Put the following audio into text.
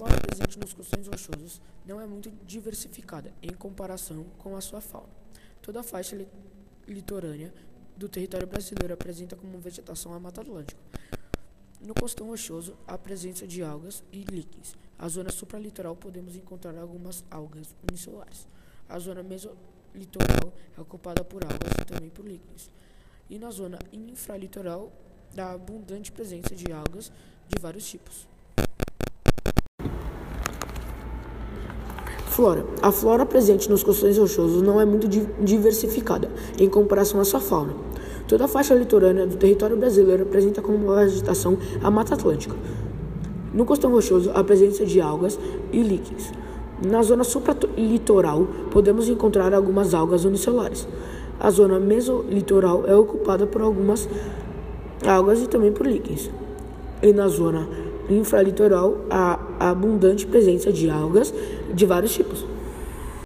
flora presente nos costões rochosos não é muito diversificada em comparação com a sua fauna. Toda a faixa li litorânea do território brasileiro apresenta como vegetação a Mata Atlântica. No costão rochoso, há presença de algas e líquens. A zona supralitoral podemos encontrar algumas algas unicelares. A zona mesolitoral é ocupada por algas e também por líquens. E na zona infralitoral, há abundante presença de algas de vários tipos. Flora. A flora presente nos costões rochosos não é muito diversificada em comparação à sua fauna. Toda a faixa litorânea do território brasileiro apresenta como vegetação a Mata Atlântica. No costão rochoso, a presença de algas e líquens. Na zona supralitoral, podemos encontrar algumas algas unicelulares. A zona mesolitoral é ocupada por algumas algas e também por líquens. E na zona infralitoral, há abundante presença de algas de vários tipos.